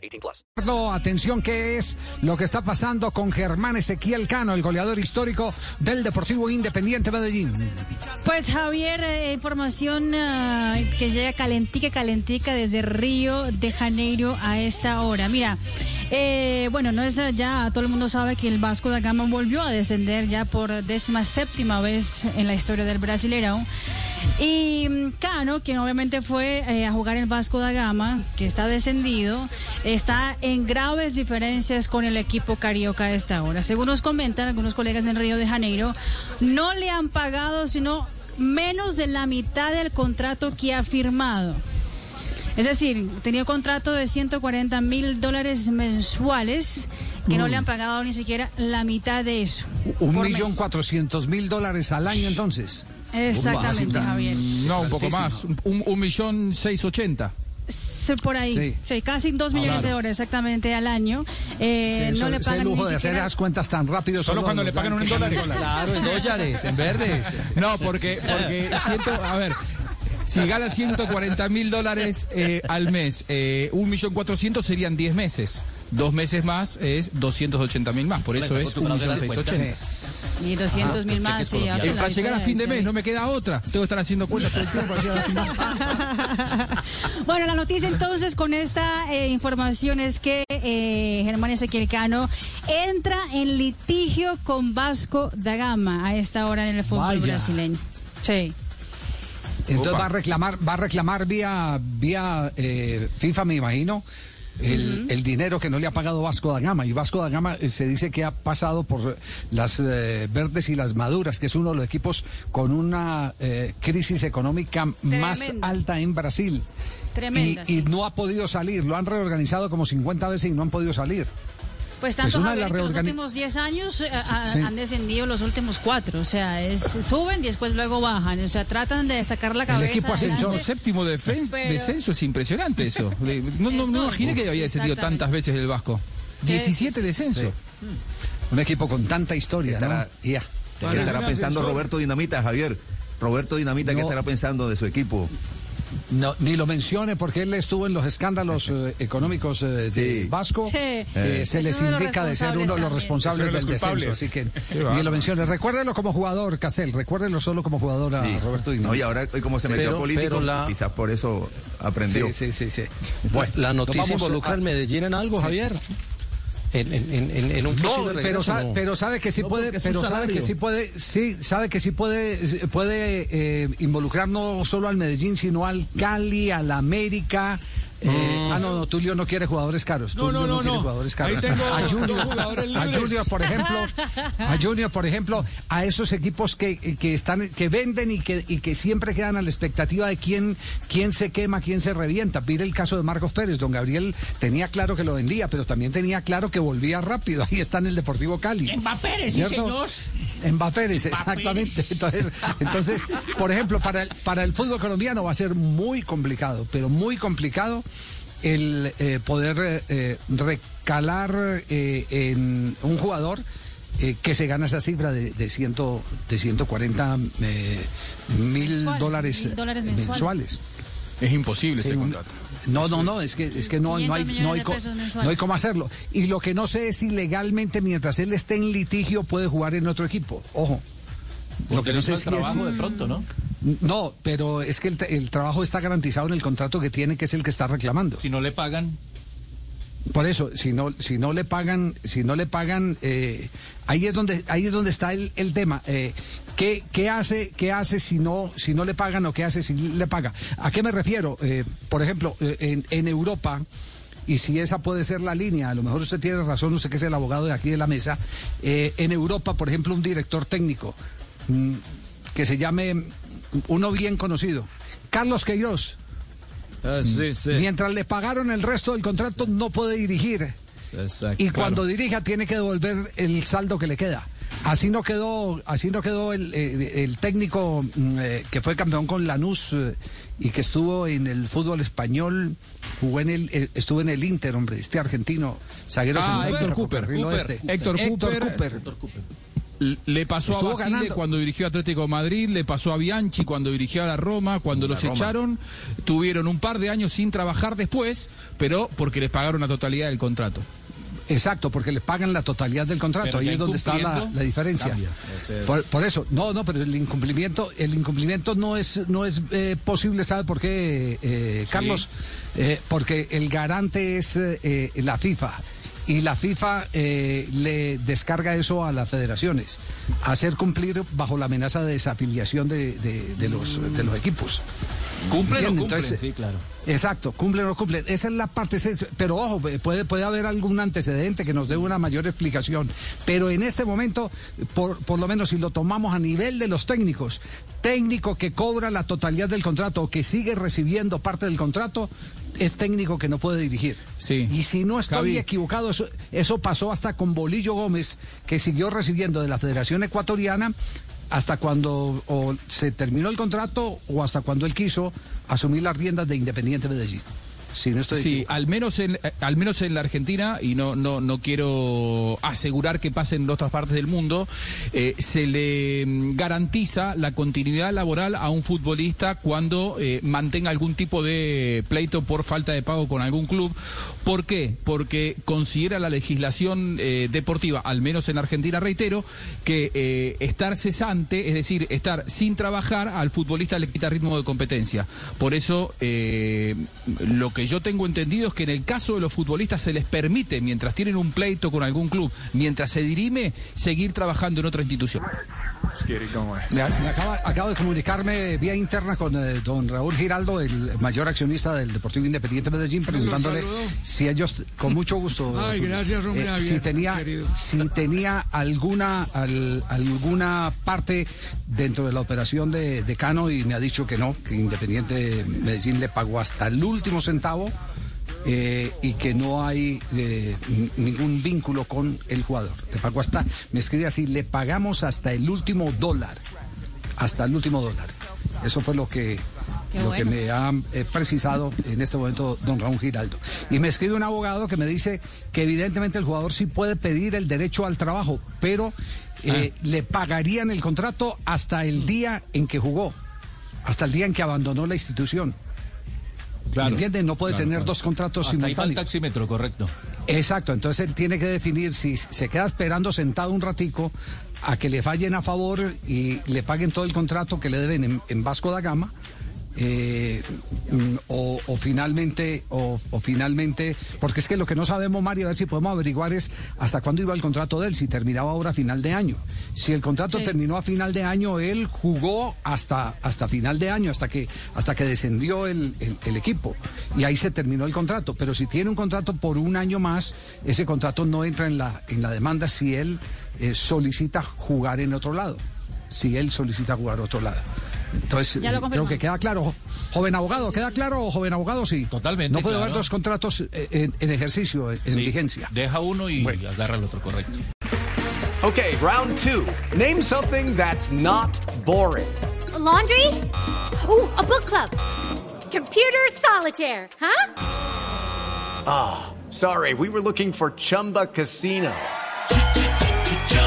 18 plus. Atención, ¿qué es lo que está pasando con Germán Ezequiel Cano, el goleador histórico del Deportivo Independiente Medellín? Pues Javier, eh, información eh, que llega calentica, calentica desde Río de Janeiro a esta hora. Mira, eh, bueno, no es ya, todo el mundo sabe que el Vasco da Gama volvió a descender ya por décima séptima vez en la historia del Brasileirão. Y mm, Cano, quien obviamente fue eh, a jugar el Vasco da Gama, que está descendido, está en graves diferencias con el equipo carioca a esta hora. Según nos comentan algunos colegas en Río de Janeiro, no le han pagado sino menos de la mitad del contrato que ha firmado. Es decir, tenía un contrato de 140 mil dólares mensuales que no le han pagado ni siquiera la mitad de eso. Un millón cuatrocientos mil dólares al año entonces. Exactamente, Javier. No, un poco Altísimo. más, un, un- millón seis ochenta. Sí, por ahí. Sí. Sí, casi dos millones de dólares exactamente al año. Eh, Sí, no le ese pagan lujo ni de hacer las cuentas tan rápido. Solo cuando le pagan en dólares. Claro, en dólares, en verdes. No, porque, porque siento, a ver, si gana 140 mil dólares eh, al mes, eh, un millón cuatrocientos serían 10 meses. Dos meses más es 280 mil más, por eso es un millón seis ochenta. Y 200 mil más. sí, Eh, Para llegar a fin de mes no me queda otra. Tengo que estar haciendo cuentas todo el tiempo para llegar a fin de mes. bueno, la noticia entonces con esta eh, información es que eh, Germán Ezequiel Cano entra en litigio con Vasco da Gama a esta hora en el fútbol Vaya. brasileño. Sí. Entonces Opa. va a reclamar, va a reclamar vía, vía eh, FIFA, me imagino, el, el dinero que no le ha pagado Vasco da Gama. Y Vasco da Gama eh, se dice que ha pasado por las eh, verdes y las maduras, que es uno de los equipos con una eh, crisis económica más alta en Brasil. Tremenda, y, no ha podido salir, lo han reorganizado como 50 veces y no han podido salir. Pues tanto una de Javier, que los últimos 10 años eh, Sí. han descendido los últimos cuatro. O sea, es, suben y después luego bajan. O sea, tratan de sacar la cabeza. equipo ascenso. Séptimo defen- Pero- descenso es impresionante eso. No, no, Es no imaginé que había descendido tantas veces el Vasco. Sí, 17 sí, sí. descensos. Un equipo con tanta historia, ¿no? Estará- Ya. ¿Qué estará pensando Roberto Dinamita, Javier? Roberto Dinamita, ¿qué No. estará pensando de su equipo? No, ni lo mencione porque él estuvo en los escándalos eh, económicos eh, de Sí. Vasco. Sí. Eh, se Es les indica de ser uno de los responsables del de los descenso. Así que ni lo mencione. Recuérdelo como jugador, Casel. Recuérdelo solo como jugador a Sí. Roberto No, y ahora hoy como se metió Pero- político, pero la- quizás por eso aprendió. Sí, sí, sí, sí. Bueno, la noticia involucra a- al Medellín en algo, Javier. En, en, en, en- un No, posible pero sabe, no. pero sabe que sí No, puede, pero sabe que sí puede, sí, sabe que sí puede, puede eh, involucrar no solo al Medellín, sino al Cali, al América. eh, Ah, no, no, Tulio no quiere jugadores caros. No, Tulio no, no, quiere no. jugadores Ahí tengo a Junior, jugadores a. Junior, por ejemplo, a Junior, por ejemplo, a esos equipos que, que están, que venden y que, y que siempre quedan a la expectativa de quién, quién se quema, quién se revienta. Mire el caso de Marcos Pérez. Don Gabriel tenía claro que lo vendía, pero también tenía claro que volvía rápido. Ahí está en el Deportivo Cali. Pérez, sí, señor. En Pérez, exactamente. Entonces, entonces, por ejemplo, para el, para el fútbol colombiano va a ser muy complicado, pero muy complicado el eh, poder eh, eh, recalar eh, en un jugador eh, que se gana esa cifra de, de, ciento, de 140 eh, mil Mensuales, dólares, mil dólares mensuales. Es imposible Sí, ese contrato. No, no, no, es que, es que no, no, hay, 500 no, hay, no hay cómo hacerlo. Y lo que no sé es si legalmente, mientras él esté en litigio, puede jugar en otro equipo. Ojo. Lo que no sé si es... trabajo de pronto, ¿no? No, pero es que el, el trabajo está garantizado en el contrato que tiene, que es el que está reclamando. Si no le pagan, Por eso, si no, si no le pagan, si no le pagan, eh, ahí es donde, ahí es donde está el, el tema. Eh, ¿qué, qué hace, qué hace si no, si no le pagan o qué hace si le paga? ¿A qué me refiero? Eh, por ejemplo, en, en Europa. Y si esa puede ser la línea, a lo mejor usted tiene razón, usted que es el abogado de aquí de la mesa. eh, en Europa, por ejemplo, un director técnico mm, que se llame uno bien conocido, Carlos Queiroz, Ah, sí, sí. Mientras le pagaron el resto del contrato, no puede dirigir. Exacto. Y cuando Claro. dirija, tiene que devolver el saldo que le queda. Así no quedó, así no quedó el, eh, el técnico mm, eh, que fue campeón con Lanús eh, y que estuvo en el fútbol español, jugó en el, eh, estuvo en el Inter, hombre, este argentino, zaguero Ah, Héctor Cooper, Cooper. oeste. Héctor Cooper. L- Le pasó Estuvo a Basile ganando. cuando dirigió Atlético de Madrid, le pasó a Bianchi cuando dirigió a la Roma, cuando los echaron, tuvieron un par de años sin trabajar después, pero porque les pagaron la totalidad del contrato. Exacto, porque le pagan la totalidad del contrato. Ahí es donde está la, la diferencia. es- por eso, no, no, pero el incumplimiento, el incumplimiento no es, no es eh, posible, ¿sabe por qué, eh, Carlos? Eh, porque el garante es eh, la FIFA. Y la FIFA eh, le descarga eso a las federaciones, hacer cumplir bajo la amenaza de desafiliación de, de- de los, de los equipos. Cumplen o ¿Entiende? cumplen, Entonces, sí, claro. Exacto, cumple o no cumple. Esa es la parte, pero ojo, puede, puede haber algún antecedente que nos dé una mayor explicación. Pero en este momento, por, por lo menos si lo tomamos a nivel de los técnicos, técnico que cobra la totalidad del contrato o que sigue recibiendo parte del contrato, es técnico que no puede dirigir. Sí. Y si no estoy Javi. equivocado, eso, eso pasó hasta con Bolillo Gómez, que siguió recibiendo de la Federación Ecuatoriana hasta cuando o se terminó el contrato o hasta cuando él quiso asumir las riendas de Independiente Medellín. Si no estoy Sí, equivocado. al menos en eh, al menos en la Argentina y no no no quiero asegurar que pase en otras partes del mundo eh, se le mm, garantiza la continuidad laboral a un futbolista cuando eh, mantenga algún tipo de pleito por falta de pago con algún club. ¿Por qué? Porque considera la legislación eh, deportiva, al menos en Argentina, reitero, que estar cesante, es decir, estar sin trabajar, al futbolista le quita ritmo de competencia. Por eso, lo que yo tengo entendido es que en el caso de los futbolistas se les permite, mientras tienen un pleito con algún club, mientras se dirime, seguir trabajando en otra institución. Me, me acaba, acabo de comunicarme vía interna con eh, don Raúl Giraldo, el mayor accionista del Deportivo Independiente Medellín, preguntándole si ellos, con mucho gusto, Ay, Julio, gracias, hombre, eh, si tenía, querido. si tenía alguna, al- alguna parte dentro de la operación de, de Cano y me ha dicho que no, que Independiente Medellín le pagó hasta el último centavo. Eh, y que no hay eh, ningún vínculo con el jugador. Le pagó hasta, me escribe así, le pagamos hasta el último dólar, hasta el último dólar. Eso fue lo que, Qué lo bueno. que me ha eh, precisado en este momento don Raúl Giraldo. Y me escribe un abogado que me dice que evidentemente el jugador sí puede pedir el derecho al trabajo, pero eh, le pagarían el contrato hasta el día en que jugó, hasta el día en que abandonó la institución. ¿Me entiende? No puede Claro, tener claro. dos contratos Hasta ahí va el simultáneos. taxímetro, correcto. Exacto, entonces él tiene que definir si se queda esperando sentado un ratico a que le fallen a favor y le paguen todo el contrato que le deben en, en Vasco da Gama. Eh, mm, o, o finalmente o, o finalmente porque es que lo que no sabemos Mario a ver si podemos averiguar es hasta cuándo iba el contrato de él si terminaba ahora a final de año. Si el contrato Sí. terminó a final de año él jugó hasta hasta final de año hasta que hasta que descendió el, el- el equipo. Y ahí se terminó el contrato. Pero si tiene un contrato por un año más ese contrato no entra en la en la demanda si él eh, solicita jugar en otro lado. Si él solicita jugar a otro lado entonces Ya lo creo que queda claro joven abogado queda claro joven abogado sí Totalmente, no puede haber claro. dos contratos eh, en, en ejercicio en Sí, vigencia Deja uno y agarra el otro, correcto. Okay, round two. Name something that's not boring. A laundry? Ooh, a book club. Computer solitaire, huh? Sorry, we were looking for Chumba Casino.